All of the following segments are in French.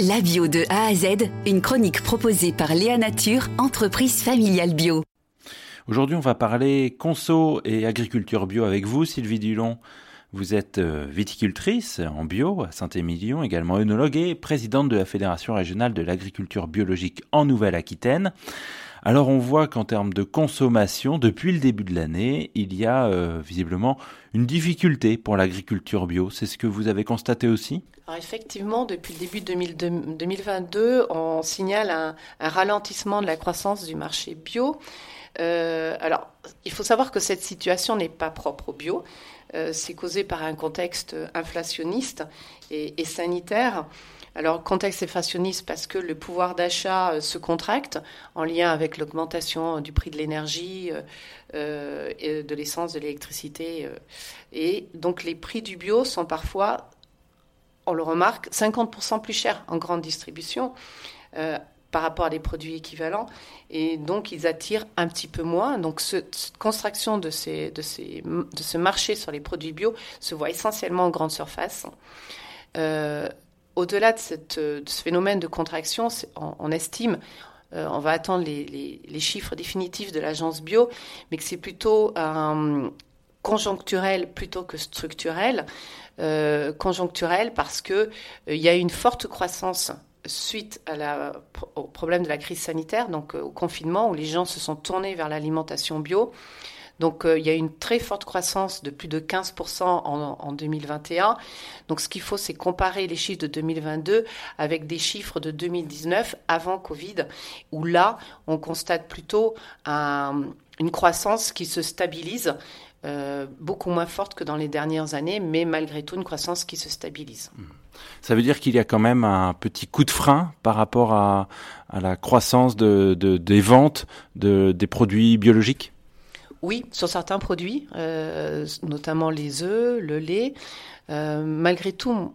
La bio de A à Z, une chronique proposée par Léa Nature, entreprise familiale bio. Aujourd'hui, on va parler conso et agriculture bio avec vous, Sylvie Dulon. Vous êtes euh, viticultrice en bio à Saint-Émilion, également œnologue et présidente de la Fédération régionale de l'agriculture biologique en Nouvelle-Aquitaine. Alors on voit qu'en termes de consommation, depuis le début de l'année, il y a euh, visiblement une difficulté pour l'agriculture bio. C'est ce que vous avez constaté aussi? Effectivement, depuis le début de 2022, on signale un, ralentissement de la croissance du marché bio. Euh, alors, il faut savoir que cette situation n'est pas propre au bio. Euh, c'est causé par un contexte inflationniste et sanitaire. Alors, contexte inflationniste parce que le pouvoir d'achat euh, se contracte en lien avec l'augmentation du prix de l'énergie, euh, euh de l'essence, de l'électricité. Euh. et donc, les prix du bio sont parfois, on le remarque, 50% plus chers en grande distribution. par rapport à des produits équivalents. Et donc, ils attirent un petit peu moins. Donc, cette construction de, ces, de, ces, de ce marché sur les produits bio se voit essentiellement en grande surface. Euh, au-delà de, ce phénomène de contraction, on, estime, euh, on va attendre les, chiffres définitifs de l'agence bio, mais que c'est plutôt conjoncturel plutôt que structurel. Euh, conjoncturel parce qu'il euh, y a une forte croissance suite au problème de la crise sanitaire, donc au confinement, où les gens se sont tournés vers l'alimentation bio. Donc euh, il y a une très forte croissance de plus de 15% en, 2021. Donc ce qu'il faut, c'est comparer les chiffres de 2022 avec des chiffres de 2019 avant Covid, où là, on constate plutôt une croissance qui se stabilise. Euh, beaucoup moins forte que dans les dernières années, mais malgré tout une croissance qui se stabilise. Ça veut dire qu'il y a quand même un petit coup de frein par rapport à, la croissance des ventes des produits biologiques? Oui, sur certains produits, euh, notamment les œufs, le lait. Euh, malgré tout,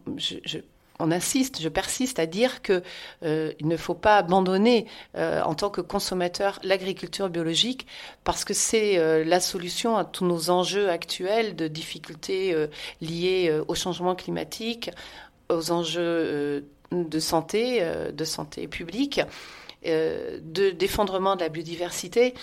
on insiste, je persiste à dire qu'il euh, ne faut pas abandonner en tant que consommateur l'agriculture biologique parce que c'est la solution à tous nos enjeux actuels de difficultés liées au changement climatique, aux enjeux de santé, de santé publique, de défendrement de la biodiversité.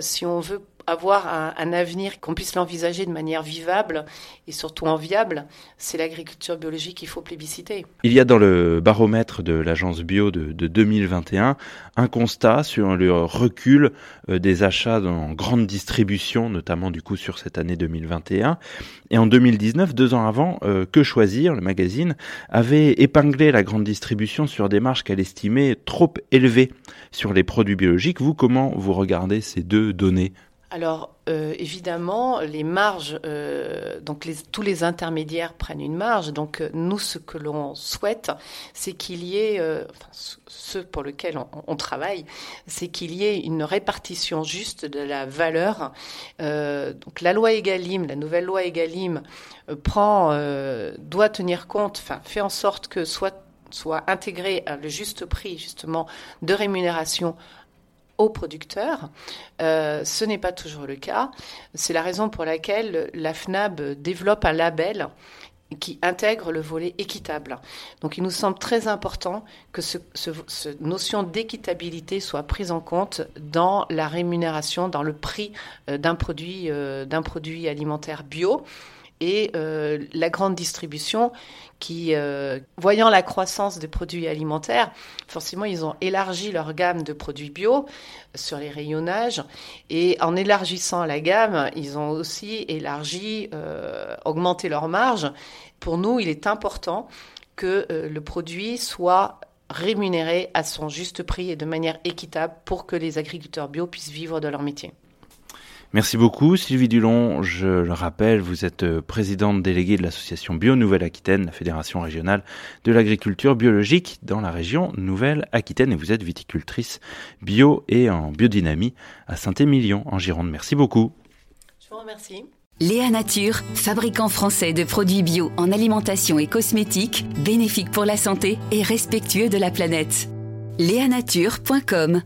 si on veut avoir un, avenir qu'on puisse l'envisager de manière vivable et surtout enviable, c'est l'agriculture biologique qu'il faut plébisciter. Il y a dans le baromètre de l'agence bio de, 2021 un constat sur le recul euh, des achats en grande distribution, notamment du coup sur cette année 2021. Et en 2019, deux ans avant, euh, Que choisir, le magazine, avait épinglé la grande distribution sur des marges qu'elle estimait trop élevées sur les produits biologiques. Vous, comment vous regardez ces deux données? Alors euh, évidemment, les marges, euh, donc tous les intermédiaires prennent une marge. Donc euh, nous, ce que l'on souhaite, c'est qu'il y ait, enfin, ce pour lequel on, travaille, c'est qu'il y ait une répartition juste de la valeur. donc la loi Egalim, la nouvelle loi Egalim, prend, doit tenir compte, enfin fait en sorte que soit soit intégré le juste prix justement de rémunération aux producteurs. Euh, ce n'est pas toujours le cas. C'est la raison pour laquelle la FNAB développe un label qui intègre le volet équitable. Donc il nous semble très important que ce, notion d'équitabilité soit prise en compte dans la rémunération, dans le prix euh, euh, d'un produit alimentaire bio et euh, la grande distribution qui, euh, voyant la croissance des produits alimentaires, forcément, ils ont élargi leur gamme de produits bio sur les rayonnages. Et en élargissant la gamme, ils ont aussi élargi, euh, augmenté leur marge. Pour nous, il est important que le produit soit rémunéré à son juste prix et de manière équitable pour que les agriculteurs bio puissent vivre de leur métier. Merci beaucoup Sylvie Dulon. Je le rappelle, vous êtes euh, présidente déléguée de l'association Bio Nouvelle-Aquitaine, la fédération régionale de l'agriculture biologique dans la région Nouvelle-Aquitaine et vous êtes viticultrice bio et en biodynamie à Saint-Émilion en Gironde. Merci beaucoup. Je vous remercie. Léa Nature, fabricant français de produits bio en alimentation et cosmétiques, bénéfique pour la santé et respectueux de la planète. Léanature.com